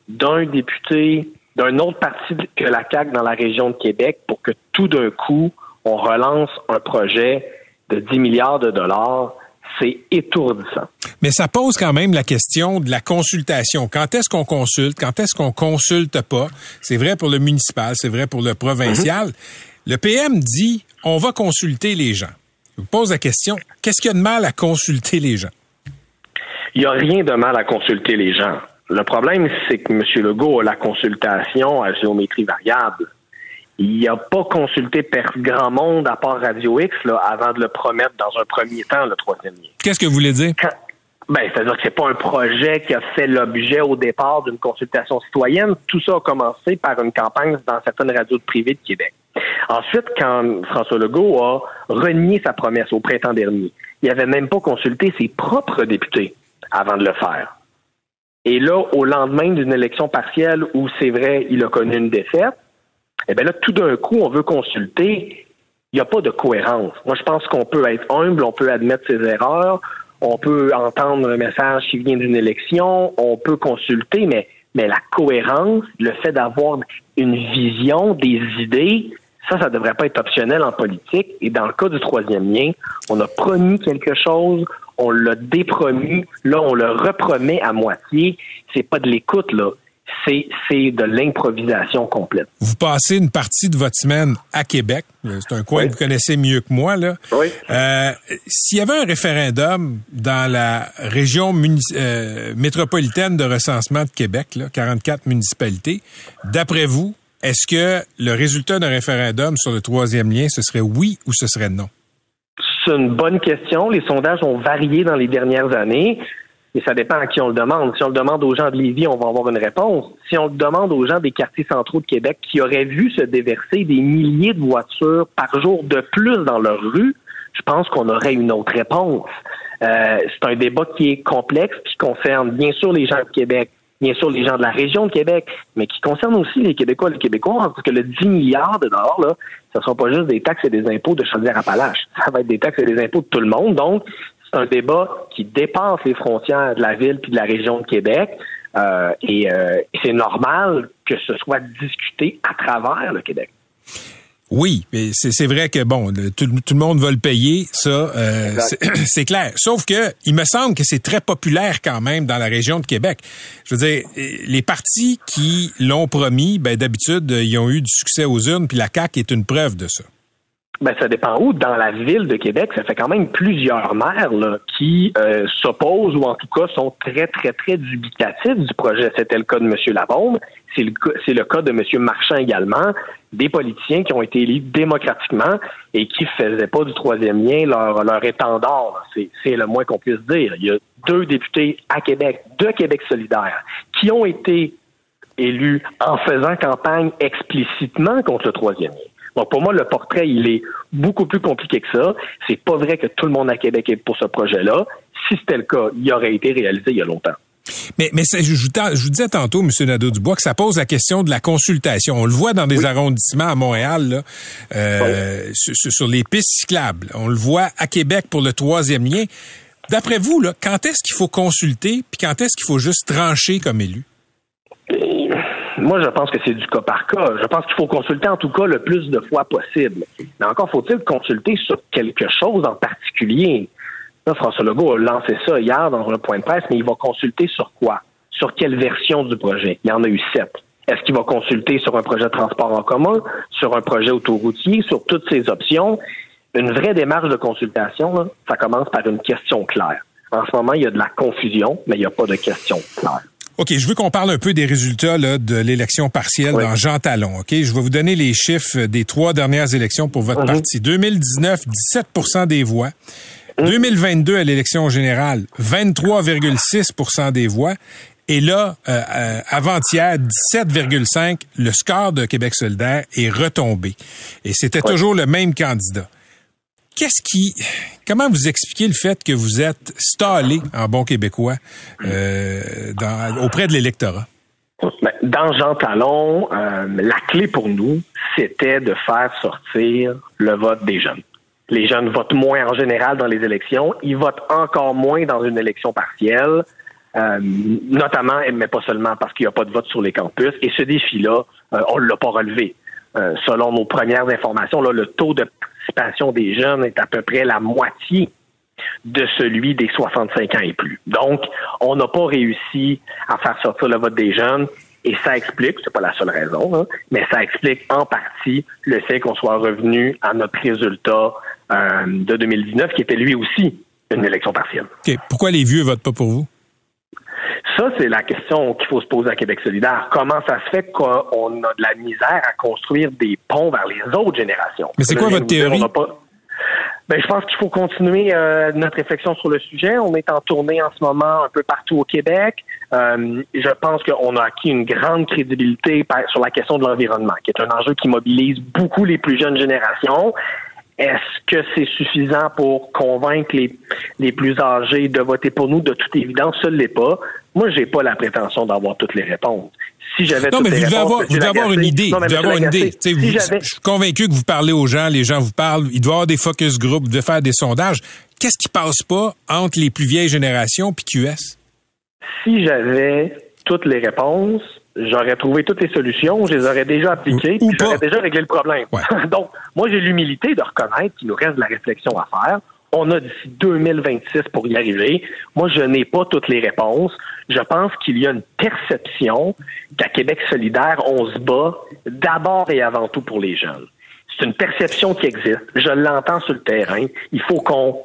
d'un député d'un autre parti que la CAQ dans la région de Québec pour que tout d'un coup, on relance un projet de 10 milliards de dollars. C'est étourdissant. Mais ça pose quand même la question de la consultation. Quand est-ce qu'on consulte? Quand est-ce qu'on consulte pas? C'est vrai pour le municipal, c'est vrai pour le provincial. Mhm. Le PM dit, on va consulter les gens. Je vous pose la question, qu'est-ce qu'il y a de mal à consulter les gens? Il n'y a rien de mal à consulter les gens. Le problème, c'est que M. Legault a la consultation à géométrie variable il n'a pas consulté grand monde à part Radio X là, avant de le promettre dans un premier temps, le troisième lien. Qu'est-ce que vous voulez dire? ben, c'est-à-dire que c'est pas un projet qui a fait l'objet au départ d'une consultation citoyenne. Tout ça a commencé par une campagne dans certaines radios privées de Québec. Ensuite, quand François Legault a renié sa promesse au printemps dernier, il n'avait même pas consulté ses propres députés avant de le faire. Et là, au lendemain d'une élection partielle où c'est vrai, il a connu une défaite, eh bien là, tout d'un coup, on veut consulter. Il n'y a pas de cohérence. Moi, je pense qu'on peut être humble, on peut admettre ses erreurs, on peut entendre un message qui vient d'une élection, on peut consulter, mais, mais la cohérence, le fait d'avoir une vision, des idées, ça, ça ne devrait pas être optionnel en politique. Et dans le cas du troisième lien, on a promis quelque chose, on l'a dépromis, là, on le repromet à moitié. C'est pas de l'écoute, là c'est de l'improvisation complète. Vous passez une partie de votre semaine à Québec. C'est un coin que vous connaissez mieux que moi. Là. Oui. Euh, S'il y avait un référendum dans la région euh, métropolitaine de recensement de Québec, là, 44 municipalités, d'après vous, est-ce que le résultat d'un référendum sur le troisième lien, ce serait oui ou ce serait non? C'est une bonne question. Les sondages ont varié dans les dernières années. Et ça dépend à qui on le demande. Si on le demande aux gens de Lévis, on va avoir une réponse. Si on le demande aux gens des quartiers centraux de Québec qui auraient vu se déverser des milliers de voitures par jour de plus dans leur rue, je pense qu'on aurait une autre réponse. Euh, c'est un débat qui est complexe, qui concerne bien sûr les gens de Québec, bien sûr les gens de la région de Québec, mais qui concerne aussi les Québécois et les Québécois, parce que le 10 milliards de dollars, là, ce ne sont pas juste des taxes et des impôts de Chaudière-Appalaches. Ça va être des taxes et des impôts de tout le monde. Donc, un débat qui dépasse les frontières de la ville puis de la région de Québec. Euh, et euh, c'est normal que ce soit discuté à travers le Québec. Oui, mais c'est vrai que bon, tout, le monde va le payer, ça, euh, c'est clair. Sauf que il me semble que c'est très populaire quand même dans la région de Québec. Je veux dire, les partis qui l'ont promis, ben d'habitude, ils ont eu du succès aux urnes, puis la CAC est une preuve de ça. Ben, ça dépend où. Dans la ville de Québec, ça fait quand même plusieurs maires là, qui euh, s'opposent ou en tout cas sont très, très, très dubitatifs du projet. C'était le cas de M. Labombe. C'est le, c'est le cas de M. Marchand également. Des politiciens qui ont été élus démocratiquement et qui faisaient pas du troisième lien leur, leur étendard. C'est, c'est le moins qu'on puisse dire. Il y a deux députés à Québec, de Québec solidaire, qui ont été élus en faisant campagne explicitement contre le troisième lien. Donc pour moi, le portrait, il est beaucoup plus compliqué que ça. C'est pas vrai que tout le monde à Québec est pour ce projet-là. Si c'était le cas, il aurait été réalisé il y a longtemps. Mais, mais je, vous disais tantôt, M. Nadeau-Dubois, que ça pose la question de la consultation. On le voit dans des arrondissements à Montréal, là, euh, sur, les pistes cyclables. On le voit à Québec pour le troisième lien. D'après vous, là, quand est-ce qu'il faut consulter, puis quand est-ce qu'il faut juste trancher comme élu? Moi, je pense que c'est du cas par cas. Je pense qu'il faut consulter en tout cas le plus de fois possible. Mais encore faut-il consulter sur quelque chose en particulier. Là, François Legault a lancé ça hier dans un point de presse, mais il va consulter sur quoi? Sur quelle version du projet? Il y en a eu sept. Est-ce qu'il va consulter sur un projet de transport en commun, sur un projet autoroutier, sur toutes ces options? Une vraie démarche de consultation, ça commence par une question claire. En ce moment, il y a de la confusion, mais il n'y a pas de question claire. OK, je veux qu'on parle un peu des résultats là, de l'élection partielle dans Jean Talon. OK, je vais vous donner les chiffres des trois dernières élections pour votre mhm. parti. 2019, 17% des voix. 2022 mhm. à l'élection générale, 23,6% des voix. Et là, euh, euh, avant-hier, 17,5, le score de Québec solidaire est retombé. Et c'était toujours le même candidat. Qu'est-ce qui, comment vous expliquez le fait que vous êtes stallé en bon québécois euh, auprès de l'électorat? Ben, dans Jean Talon, euh, la clé pour nous, c'était de faire sortir le vote des jeunes. Les jeunes votent moins en général dans les élections. Ils votent encore moins dans une élection partielle, euh, notamment, mais pas seulement parce qu'il n'y a pas de vote sur les campus. Et ce défi-là, on ne l'a pas relevé. selon nos premières informations, là, le taux de participation des jeunes est à peu près la moitié de celui des 65 ans et plus. Donc, on n'a pas réussi à faire sortir le vote des jeunes et ça explique, c'est pas la seule raison, hein, mais ça explique en partie le fait qu'on soit revenu à notre résultat euh, de 2019, qui était lui aussi une élection partielle. Pourquoi les vieux votent pas pour vous? Ça, c'est la question qu'il faut se poser à Québec solidaire. Comment ça se fait qu'on a de la misère à construire des ponts vers les autres générations? Mais c'est quoi votre théorie? Ben, je pense qu'il faut continuer euh, notre réflexion sur le sujet. On est en tournée en ce moment un peu partout au Québec. Euh, je pense qu'on a acquis une grande crédibilité sur la question de l'environnement, qui est un enjeu qui mobilise beaucoup les plus jeunes générations. Est-ce que c'est suffisant pour convaincre les, les plus âgés de voter pour nous? De toute évidence, ce ne l'est pas. Moi, j'ai pas la prétention d'avoir toutes les réponses. Si j'avais non, mais vous devez avoir, vous devez avoir une idée. vous devez avoir une idée. je suis convaincu que vous parlez aux gens, les gens vous parlent. Il doit y avoir des focus groups, vous devez faire des sondages. Qu'est-ce qui passe pas entre les plus vieilles générations puis QS? Si j'avais toutes les réponses, j'aurais trouvé toutes les solutions, je les aurais déjà appliquées, puis j'aurais déjà réglé le problème. Donc, moi, j'ai l'humilité de reconnaître qu'il nous reste de la réflexion à faire. On a d'ici 2026 pour y arriver. Moi, je n'ai pas toutes les réponses. Je pense qu'il y a une perception qu'à Québec solidaire, on se bat d'abord et avant tout pour les jeunes. C'est une perception qui existe. Je l'entends sur le terrain. Il faut qu'on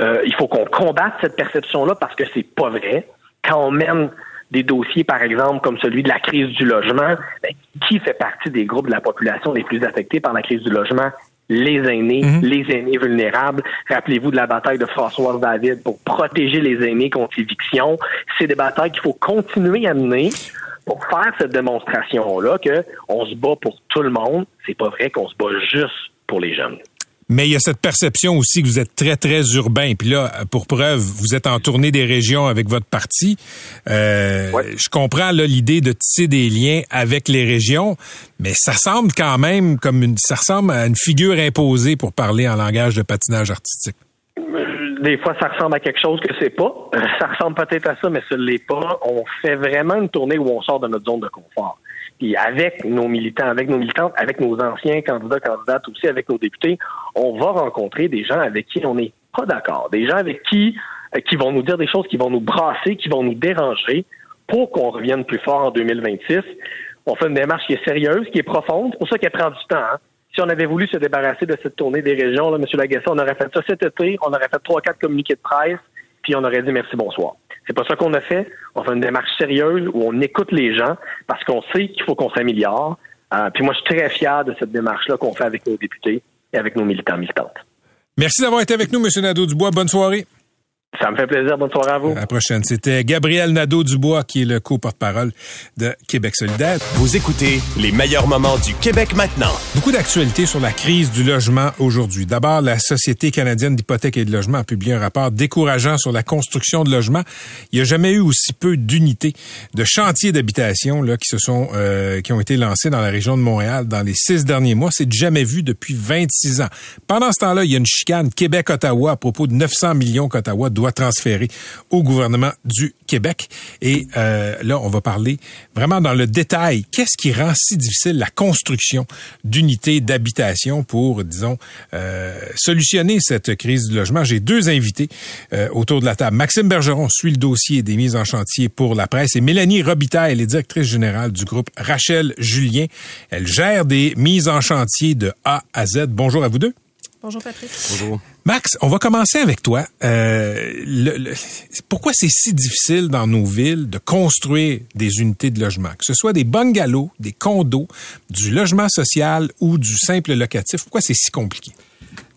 euh, il faut qu'on combatte cette perception-là parce que c'est pas vrai. Quand on mène des dossiers, par exemple, comme celui de la crise du logement, ben, qui fait partie des groupes de la population les plus affectés par la crise du logement? les aînés, les aînés vulnérables. Rappelez-vous de la bataille de Françoise David pour protéger les aînés contre l'éviction. C'est des batailles qu'il faut continuer à mener pour faire cette démonstration-là que on se bat pour tout le monde. C'est pas vrai qu'on se bat juste pour les jeunes. Mais il y a cette perception aussi que vous êtes très, très urbain. Puis là, pour preuve, vous êtes en tournée des régions avec votre parti. Euh, Je comprends l'idée de tisser des liens avec les régions, mais ça semble quand même comme une, ça ressemble à une figure imposée pour parler en langage de patinage artistique. Des fois, ça ressemble à quelque chose que c'est pas. Ça ressemble peut-être à ça, mais ce l'est pas. On fait vraiment une tournée où on sort de notre zone de confort. Avec nos militants, avec nos militantes, avec nos anciens candidats, candidates aussi, avec nos députés, on va rencontrer des gens avec qui on n'est pas d'accord, des gens avec qui euh, qui vont nous dire des choses qui vont nous brasser, qui vont nous déranger pour qu'on revienne plus fort en 2026. On fait une démarche qui est sérieuse, qui est profonde. C'est pour ça qu'elle prend du temps. Hein. Si on avait voulu se débarrasser de cette tournée des régions, là, M. Lagassa, on aurait fait ça cet été, on aurait fait trois, quatre communiqués de presse, puis on aurait dit merci, bonsoir. C'est pas ça qu'on a fait. On fait une démarche sérieuse où on écoute les gens parce qu'on sait qu'il faut qu'on s'améliore. Euh, puis moi, je suis très fier de cette démarche-là qu'on fait avec nos députés et avec nos militants militantes. Merci d'avoir été avec nous, M. Nadeau-Dubois. Bonne soirée. Ça me fait plaisir. Bonne soirée à vous. À la prochaine. C'était Gabriel Nadeau-Dubois qui est le co-porte-parole de Québec solidaire. Vous écoutez les meilleurs moments du Québec maintenant. Beaucoup d'actualités sur la crise du logement aujourd'hui. D'abord, la Société canadienne d'hypothèques et de logement a publié un rapport décourageant sur la construction de logements. Il n'y a jamais eu aussi peu d'unités de chantiers d'habitation là qui se sont euh, qui ont été lancés dans la région de Montréal dans les six derniers mois. C'est jamais vu depuis 26 ans. Pendant ce temps-là, il y a une chicane Québec-Ottawa à propos de 900 millions qu'Ottawa doit au gouvernement du Québec. Et euh, là, on va parler vraiment dans le détail. Qu'est-ce qui rend si difficile la construction d'unités d'habitation pour, disons, euh, solutionner cette crise du logement? J'ai deux invités euh, autour de la table. Maxime Bergeron suit le dossier des mises en chantier pour la presse et Mélanie Robitaille, elle est directrice générale du groupe Rachel Julien. Elle gère des mises en chantier de A à Z. Bonjour à vous deux. Bonjour Patrick. Bonjour. Max, on va commencer avec toi. Euh, le, pourquoi c'est si difficile dans nos villes de construire des unités de logement, que ce soit des bungalows, des condos, du logement social ou du simple locatif? Pourquoi c'est si compliqué?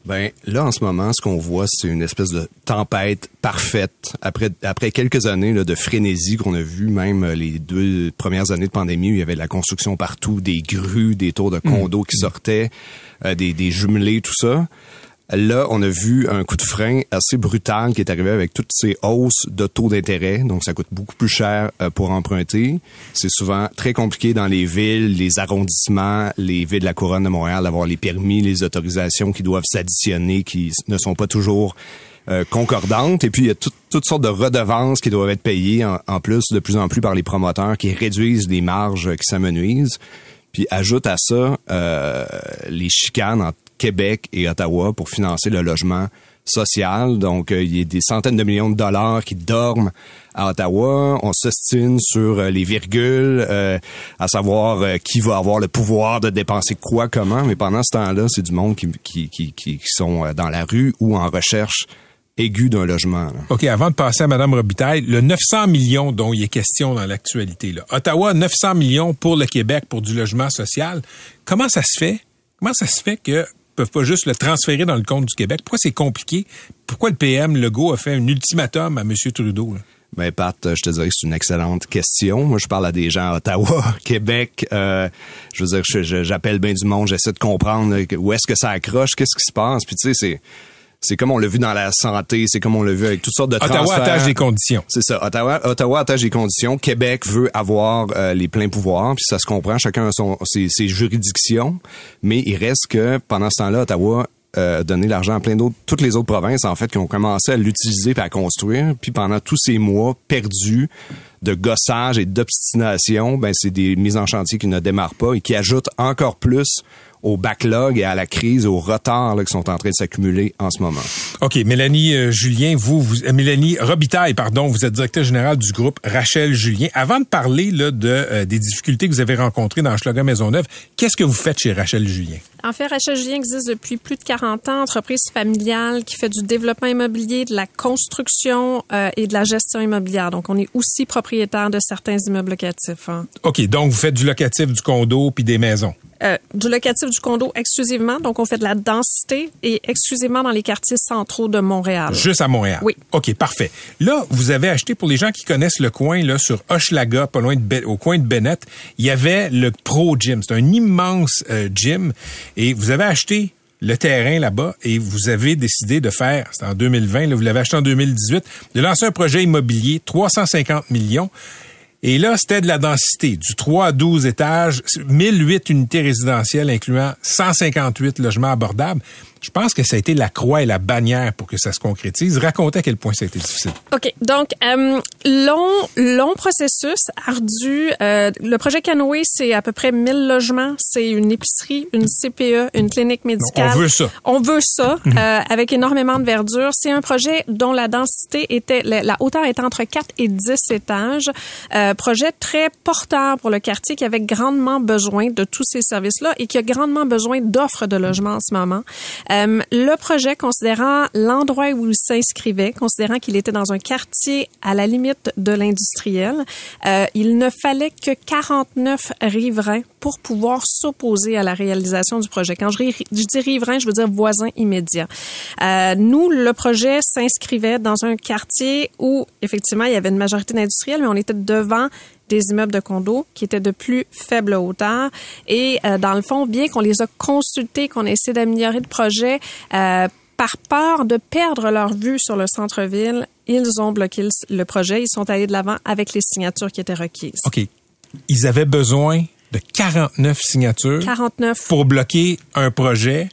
Ben là en ce moment, ce qu'on voit, c'est une espèce de tempête parfaite après après quelques années là, de frénésie qu'on a vu, même les deux premières années de pandémie où il y avait de la construction partout, des grues, des tours de condos qui sortaient, euh, des, des jumelés, tout ça. Là, on a vu un coup de frein assez brutal qui est arrivé avec toutes ces hausses de taux d'intérêt. Donc, ça coûte beaucoup plus cher euh, pour emprunter. C'est souvent très compliqué dans les villes, les arrondissements, les villes de la couronne de Montréal d'avoir les permis, les autorisations qui doivent s'additionner, qui ne sont pas toujours euh, concordantes. Et puis, il y a toutes sortes de redevances qui doivent être payées en, plus, de plus en plus par les promoteurs qui réduisent les marges qui s'amenuisent. Puis ajoute à ça euh, les chicanes entre Québec et Ottawa pour financer le logement social. Donc, euh, il y a des centaines de millions de dollars qui dorment à Ottawa. On s'estime sur euh, les virgules, euh, à savoir qui va avoir le pouvoir de dépenser quoi, comment. Mais pendant ce temps-là, c'est du monde qui, qui, qui, qui, sont dans la rue ou en recherche aiguë d'un logement. OK, avant de passer à Mme Robitaille, le 900 millions dont il est question dans l'actualité. Ottawa, 900 millions pour le Québec pour du logement social. Comment ça se fait? Comment ça se fait que peuvent pas juste le transférer dans le compte du Québec? Pourquoi c'est compliqué? Pourquoi le PM Legault a fait un ultimatum à M. Trudeau? Là? Ben Pat, je te dirais que c'est une excellente question. Moi, je parle à des gens à Ottawa, Québec. Euh, je veux dire, j'appelle bien du monde, j'essaie de comprendre où est-ce que ça accroche, qu'est-ce qui se passe? Puis tu sais, c'est c'est comme on l'a vu dans la santé, c'est comme on l'a vu avec toutes sortes de Ottawa transferts. attache des conditions. C'est ça. Ottawa, Ottawa attache des conditions. Québec veut avoir euh, les pleins pouvoirs, puis ça se comprend. Chacun a son, ses, ses juridictions, mais il reste que pendant ce temps-là, Ottawa euh, donner l'argent à plein d'autres, toutes les autres provinces en fait qui ont commencé à l'utiliser et à construire. Puis pendant tous ces mois perdus de gossage et d'obstination, ben c'est des mises en chantier qui ne démarrent pas et qui ajoutent encore plus au backlog et à la crise, au retard qui sont en train de s'accumuler en ce moment. OK. Mélanie euh, Julien, vous, vous euh, Mélanie Robitaille, pardon, vous êtes directeur général du groupe Rachel Julien. Avant de parler là, de, euh, des difficultés que vous avez rencontrées dans Schlager Maisonneuve, qu'est-ce que vous faites chez Rachel Julien? En fait, Rachel Julien existe depuis plus de 40 ans, entreprise familiale qui fait du développement immobilier, de la construction euh, et de la gestion immobilière. Donc, on est aussi propriétaire de certains immeubles locatifs. hein. OK, donc vous faites du locatif, du condo, puis des maisons. Euh, du locatif du condo exclusivement. Donc, on fait de la densité et exclusivement dans les quartiers centraux de Montréal. Juste à Montréal. Oui. OK, parfait. Là, vous avez acheté, pour les gens qui connaissent le coin, là, sur Hochelaga, pas loin de, Be- au coin de Bennett, il y avait le Pro Gym. C'est un immense euh, gym. Et vous avez acheté le terrain là-bas et vous avez décidé de faire, c'est en 2020, là, vous l'avez acheté en 2018, de lancer un projet immobilier, 350 millions. Et là, c'était de la densité, du 3 à 12 étages, 1008 unités résidentielles, incluant 158 logements abordables. Je pense que ça a été la croix et la bannière pour que ça se concrétise. Racontez à quel point ça a été difficile. OK. Donc, euh, long, long processus, ardu. Euh, le projet Canoë, c'est à peu près 1000 logements. C'est une épicerie, une CPE, une clinique médicale. On veut ça. On veut ça, euh, avec énormément de verdure. C'est un projet dont la densité était, la, la hauteur était entre 4 et 10 étages. Euh, projet très porteur pour le quartier qui avait grandement besoin de tous ces services-là et qui a grandement besoin d'offres de logement en ce moment. Euh, le projet, considérant l'endroit où il s'inscrivait, considérant qu'il était dans un quartier à la limite de l'industriel, euh, il ne fallait que 49 riverains pour pouvoir s'opposer à la réalisation du projet. Quand je, dis riverains, je veux dire voisins immédiats. Euh, nous, le projet s'inscrivait dans un quartier où, effectivement, il y avait une majorité d'industriels, mais on était devant des immeubles de condos qui étaient de plus faible hauteur. Et euh, dans le fond, bien qu'on les a consultés, qu'on a essayé d'améliorer le projet, euh, par peur de perdre leur vue sur le centre-ville, ils ont bloqué le, le projet. Ils sont allés de l'avant avec les signatures qui étaient requises. OK. Ils avaient besoin de 49 signatures 49. pour bloquer un projet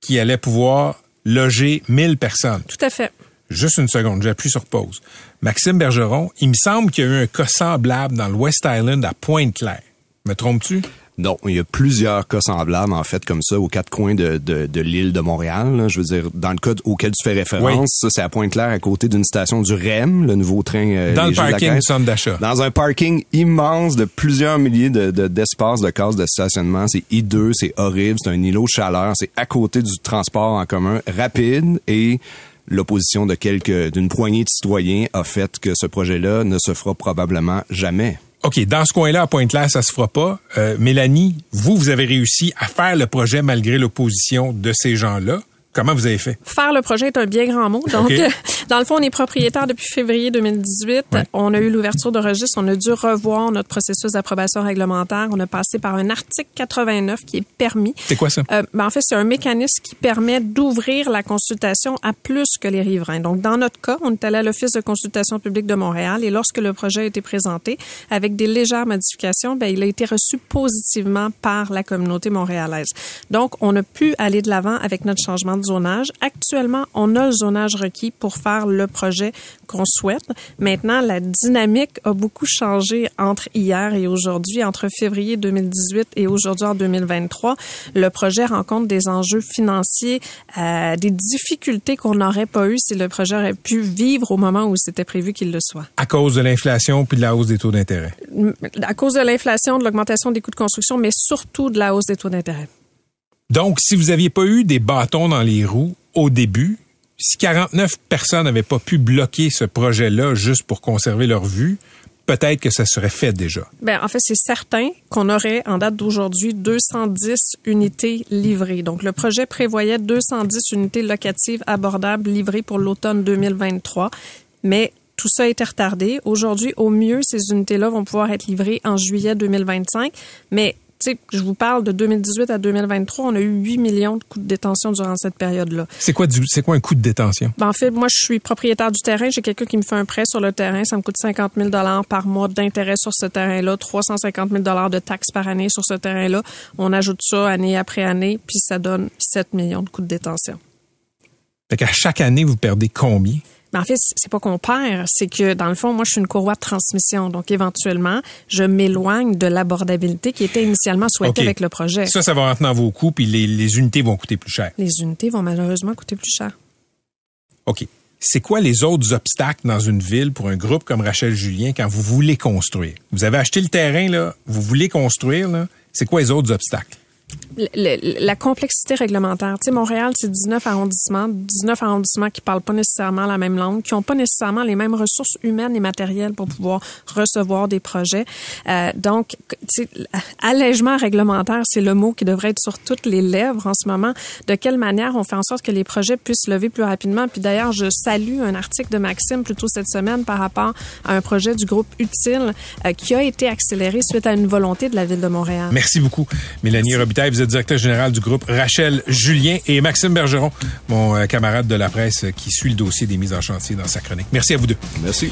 qui allait pouvoir loger 1000 personnes. Tout à fait. Juste une seconde, j'appuie sur pause. Maxime Bergeron, il me semble qu'il y a eu un cas semblable dans le West Island à Pointe-Claire. Me trompes-tu? Non, il y a plusieurs cas semblables, en fait, comme ça, aux quatre coins de, de, de l'île de Montréal. là. Je veux dire, dans le cas auquel tu fais référence, Oui. ça, c'est à Pointe-Claire, à côté d'une station du REM, le nouveau train euh, Dans le parking du centre d'achat. Dans un parking immense de plusieurs milliers de, de- d'espaces de cases de stationnement. C'est hideux, c'est horrible, c'est un îlot de chaleur, c'est à côté du transport en commun rapide et l'opposition de quelques, d'une poignée de citoyens a fait que ce projet-là ne se fera probablement jamais. OK, dans ce coin-là, à Pointe-Claire, ça se fera pas. Euh, Mélanie, vous, vous avez réussi à faire le projet malgré l'opposition de ces gens-là. Comment vous avez fait? Faire le projet est un bien grand mot. Donc, dans le fond, on est propriétaire depuis février 2018. Ouais. On a eu l'ouverture de registre. On a dû revoir notre processus d'approbation réglementaire. On a passé par un article 89 qui est permis. C'est quoi ça? Euh, ben, en fait, c'est un mécanisme qui permet d'ouvrir la consultation à plus que les riverains. Donc, dans notre cas, on est allé à l'Office de consultation publique de Montréal et lorsque le projet a été présenté, avec des légères modifications, ben, il a été reçu positivement par la communauté montréalaise. Donc, on a pu aller de l'avant avec notre changement de zonage. Actuellement, on a le zonage requis pour faire le projet qu'on souhaite. Maintenant, la dynamique a beaucoup changé entre hier et aujourd'hui, entre février 2018 et aujourd'hui en 2023. Le projet rencontre des enjeux financiers, euh, des difficultés qu'on n'aurait pas eues si le projet aurait pu vivre au moment où c'était prévu qu'il le soit. À cause de l'inflation puis de la hausse des taux d'intérêt? À cause de l'inflation, de l'augmentation des coûts de construction, mais surtout de la hausse des taux d'intérêt. Donc, si vous aviez pas eu des bâtons dans les roues au début, si 49 personnes n'avaient pas pu bloquer ce projet-là juste pour conserver leur vue, peut-être que ça serait fait déjà. Ben, en fait, c'est certain qu'on aurait, en date d'aujourd'hui, 210 unités livrées. Donc, le projet prévoyait 210 unités locatives abordables livrées pour l'automne 2023. Mais tout ça a été retardé. Aujourd'hui, au mieux, ces unités-là vont pouvoir être livrées en juillet 2025. Mais, sais, je vous parle de 2018 à 2023, on a eu 8 millions de coûts de détention durant cette période-là. C'est quoi, du- c'est quoi un coût de détention? Ben, en fait, moi, je suis propriétaire du terrain. J'ai quelqu'un qui me fait un prêt sur le terrain. Ça me coûte 50 000 par mois d'intérêt sur ce terrain-là, 350 000 de taxes par année sur ce terrain-là. On ajoute ça année après année, puis ça donne 7 millions de coûts de détention. Fait qu'à chaque année, vous perdez combien? Mais en fait, c'est pas qu'on perd, c'est que dans le fond, moi, je suis une courroie de transmission. Donc, éventuellement, je m'éloigne de l'abordabilité qui était initialement souhaitée avec le projet. Ça, ça va rentrer dans vos coûts, puis les, les unités vont coûter plus cher. Les unités vont malheureusement coûter plus cher. OK. C'est quoi les autres obstacles dans une ville pour un groupe comme Rachel Julien quand vous voulez construire? Vous avez acheté le terrain, là, vous voulez construire, là. C'est quoi les autres obstacles? La complexité réglementaire. Tu sais, Montréal, c'est 19 arrondissements, 19 arrondissements qui parlent pas nécessairement la même langue, qui ont pas nécessairement les mêmes ressources humaines et matérielles pour pouvoir recevoir des projets. Euh, donc, tu sais, allègement réglementaire, c'est le mot qui devrait être sur toutes les lèvres en ce moment. De quelle manière on fait en sorte que les projets puissent lever plus rapidement? Puis d'ailleurs, je salue un article de Maxime plutôt cette semaine par rapport à un projet du groupe Utile euh, qui a été accéléré suite à une volonté de la Ville de Montréal. Merci beaucoup, Mélanie Robitaille. Vous êtes directeur général du groupe Rachel Julien et Maxime Bergeron, mon euh, camarade de la presse qui suit le dossier des mises en chantier dans sa chronique. Merci à vous deux. Merci.